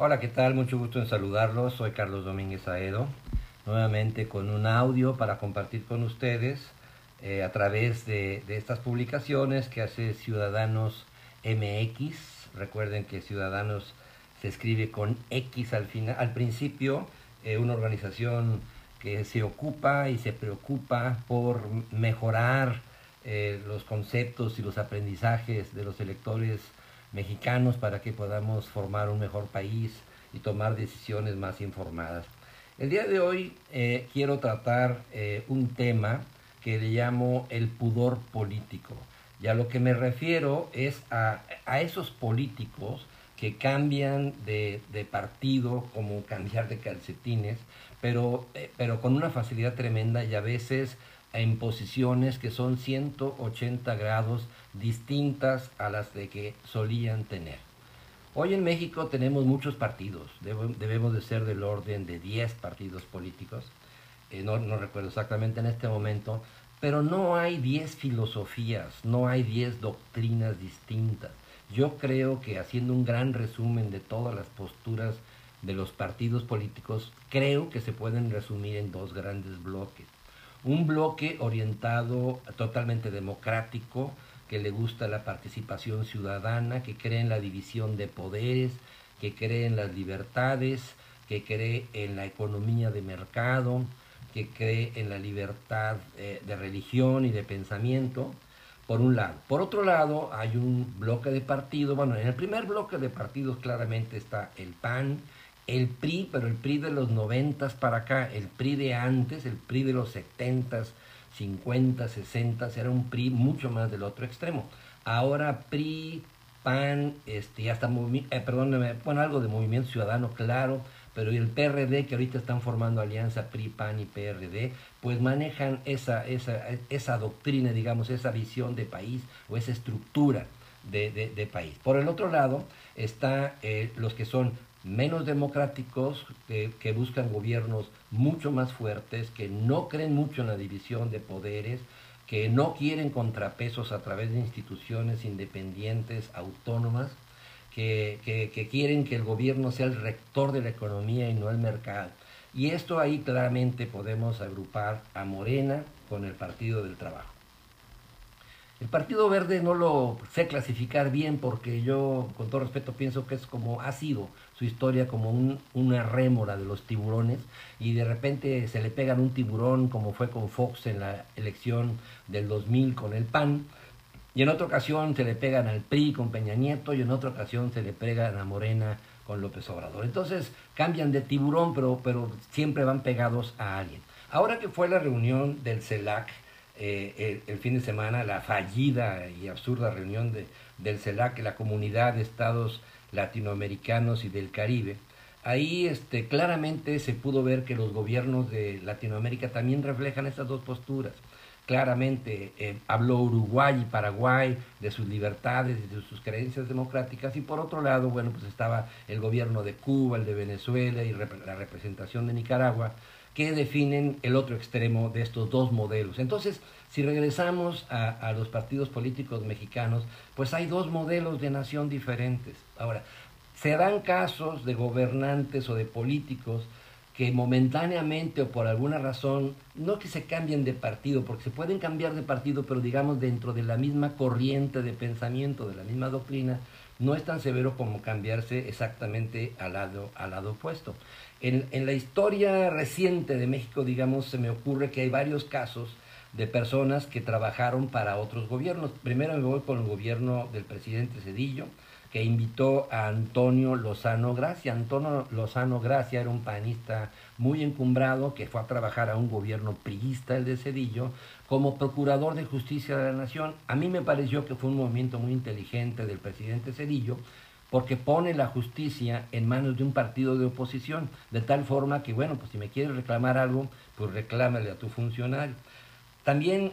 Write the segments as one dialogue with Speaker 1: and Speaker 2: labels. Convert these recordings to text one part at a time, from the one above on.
Speaker 1: Hola, ¿qué tal? Mucho gusto en saludarlos. Soy Carlos Domínguez Aedo, nuevamente con un audio para compartir con ustedes eh, a través de, estas publicaciones que hace Ciudadanos MX. Recuerden que Ciudadanos se escribe con X al, final, al principio, eh, una organización que se ocupa y se preocupa por mejorar eh, los conceptos y los aprendizajes de los electores mexicanos para que podamos formar un mejor país y tomar decisiones más informadas. El día de hoy eh, quiero tratar eh, un tema que le llamo el pudor político. Y a lo que me refiero es a, esos políticos que cambian de, partido como cambiar de calcetines, pero, eh, pero con una facilidad tremenda y a veces en posiciones que son 180 grados distintas a las de que solían tener. Hoy en México tenemos muchos partidos, debemos de ser del orden de 10 partidos políticos, eh, no, no recuerdo exactamente en este momento, pero no hay 10 filosofías, no hay 10 doctrinas distintas. Yo creo que haciendo un gran resumen de todas las posturas de los partidos políticos, creo que se pueden resumir en dos grandes bloques. Un bloque orientado totalmente democrático, que le gusta la participación ciudadana, que cree en la división de poderes, que cree en las libertades, que cree en la economía de mercado, que cree en la libertad eh, de religión y de pensamiento, por un lado. Por otro lado, hay un bloque de partidos, bueno, en el primer bloque de partidos claramente está el PAN, el PRI, pero el PRI de los noventas para acá, el PRI de antes, el PRI de los setentas, 50, 60, era un PRI mucho más del otro extremo. Ahora PRI, PAN, este, hasta eh, perdóneme, bueno, algo de Movimiento Ciudadano, claro, pero el PRD, que ahorita están formando alianza PRI, PAN y PRD, pues manejan esa, esa, esa doctrina, digamos, esa visión de país o esa estructura de, de, país. Por el otro lado, está eh, los que son menos democráticos, que, buscan gobiernos mucho más fuertes, que no creen mucho en la división de poderes, que no quieren contrapesos a través de instituciones independientes, autónomas, que, que, quieren que el gobierno sea el rector de la economía y no el mercado. Y esto ahí claramente podemos agrupar a Morena con el Partido del Trabajo. El Partido Verde no lo sé clasificar bien porque yo, con todo respeto, pienso que es como ha sido su historia como una rémora de los tiburones y de repente se le pegan un tiburón como fue con Fox en la elección del 2000 con el PAN y en otra ocasión se le pegan al PRI con Peña Nieto y en otra ocasión se le pegan a Morena con López Obrador. Entonces cambian de tiburón pero, pero siempre van pegados a alguien. Ahora que fue la reunión del CELAC, eh, el, fin de semana la fallida y absurda reunión de, del CELAC, la comunidad de estados latinoamericanos y del Caribe, ahí este, claramente se pudo ver que los gobiernos de Latinoamérica también reflejan estas dos posturas. Claramente eh, habló Uruguay y Paraguay de sus libertades y de sus creencias democráticas y por otro lado, bueno, pues estaba el gobierno de Cuba, el de Venezuela y la representación de Nicaragua, que definen el otro extremo de estos dos modelos. Entonces, si regresamos a, los partidos políticos mexicanos, pues hay dos modelos de nación diferentes. Ahora, se dan casos de gobernantes o de políticos que momentáneamente o por alguna razón, no que se cambien de partido, porque se pueden cambiar de partido, pero digamos dentro de la misma corriente de pensamiento, de la misma doctrina, no es tan severo como cambiarse exactamente al lado, al lado opuesto. En, en la historia reciente de México, digamos, se me ocurre que hay varios casos de personas que trabajaron para otros gobiernos. Primero me voy con el gobierno del presidente Cedillo, que invitó a Antonio Lozano Gracia. Antonio Lozano Gracia era un panista muy encumbrado que fue a trabajar a un gobierno priista, el de Cedillo, como procurador de justicia de la nación. A mí me pareció que fue un movimiento muy inteligente del presidente Cedillo, porque pone la justicia en manos de un partido de oposición, de tal forma que, bueno, pues si me quieres reclamar algo, pues reclámale a tu funcionario. También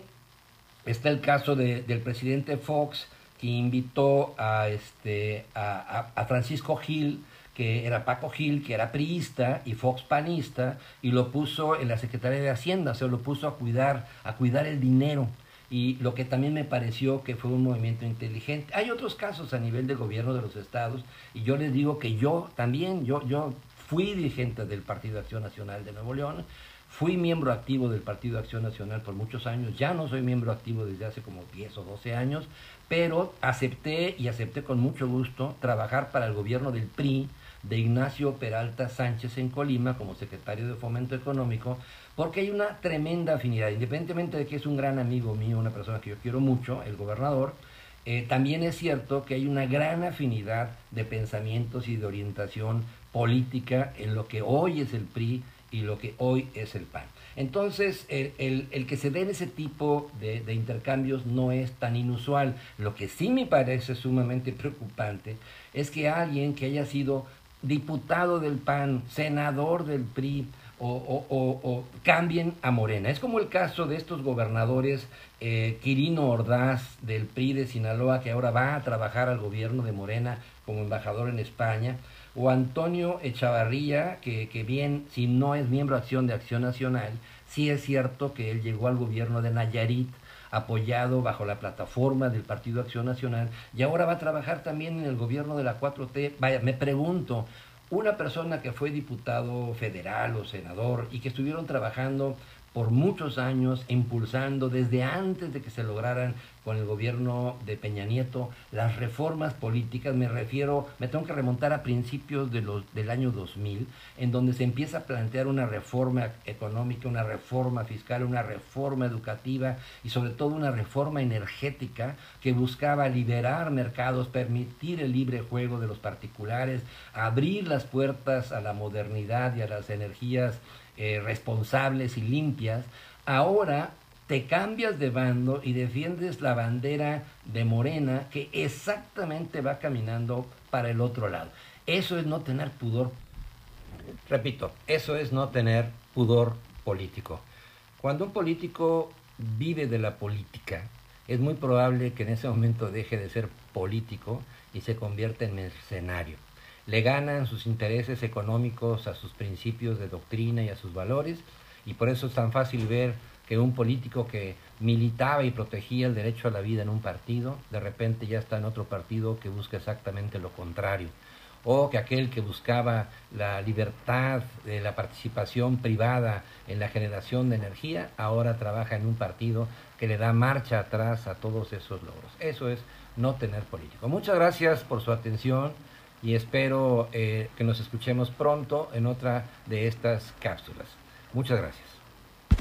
Speaker 1: está el caso del presidente Fox, que invitó a, este, a, Francisco Gil, que era Paco Gil, que era priista y Fox panista, y lo puso en la Secretaría de Hacienda, o sea, lo puso a cuidar, a cuidar el dinero. y lo que también me pareció que fue un movimiento inteligente. Hay otros casos a nivel de gobierno de los estados y yo les digo que yo también, yo, yo fui dirigente del Partido Acción Nacional de Nuevo León, fui miembro activo del Partido Acción Nacional por muchos años, ya no soy miembro activo desde hace como 10 o 12 años, pero acepté y acepté con mucho gusto trabajar para el gobierno del PRI, de Ignacio Peralta Sánchez en Colima como secretario de Fomento Económico, porque hay una tremenda afinidad, independientemente de que es un gran amigo mío, una persona que yo quiero mucho, el gobernador, eh, también es cierto que hay una gran afinidad de pensamientos y de orientación política en lo que hoy es el PRI y lo que hoy es el PAN. Entonces, el, el, que se den ese tipo de, de, intercambios no es tan inusual. Lo que sí me parece sumamente preocupante es que alguien que haya sido diputado del PAN, senador del PRI, o, cambien a Morena. Es como el caso de estos gobernadores, eh, Quirino Ordaz del PRI de Sinaloa, que ahora va a trabajar al gobierno de Morena como embajador en España, o Antonio Echavarría, que, que bien, si no es miembro de Acción de Acción Nacional, sí es cierto que él llegó al gobierno de Nayarit, apoyado bajo la plataforma del Partido Acción Nacional y ahora va a trabajar también en el gobierno de la 4T. Vaya, me pregunto, una persona que fue diputado federal o senador y que estuvieron trabajando por muchos años impulsando desde antes de que se lograran con el gobierno de Peña Nieto las reformas políticas, me refiero, me tengo que remontar a principios de los, del año 2000, en donde se empieza a plantear una reforma económica, una reforma fiscal, una reforma educativa y sobre todo una reforma energética que buscaba liberar mercados, permitir el libre juego de los particulares, abrir las puertas a la modernidad y a las energías eh, responsables y limpias, ahora te cambias de bando y defiendes la bandera de Morena que exactamente va caminando para el otro lado. Eso es no tener pudor. Repito, eso es no tener pudor político. Cuando un político vive de la política, es muy probable que en ese momento deje de ser político y se convierta en mercenario le ganan sus intereses económicos a sus principios de doctrina y a sus valores, y por eso es tan fácil ver que un político que militaba y protegía el derecho a la vida en un partido, de repente ya está en otro partido que busca exactamente lo contrario. O que aquel que buscaba la libertad de la participación privada en la generación de energía, ahora trabaja en un partido que le da marcha atrás a todos esos logros. Eso es no tener político. Muchas gracias por su atención y espero eh, que nos escuchemos pronto en otra de estas cápsulas. Muchas gracias.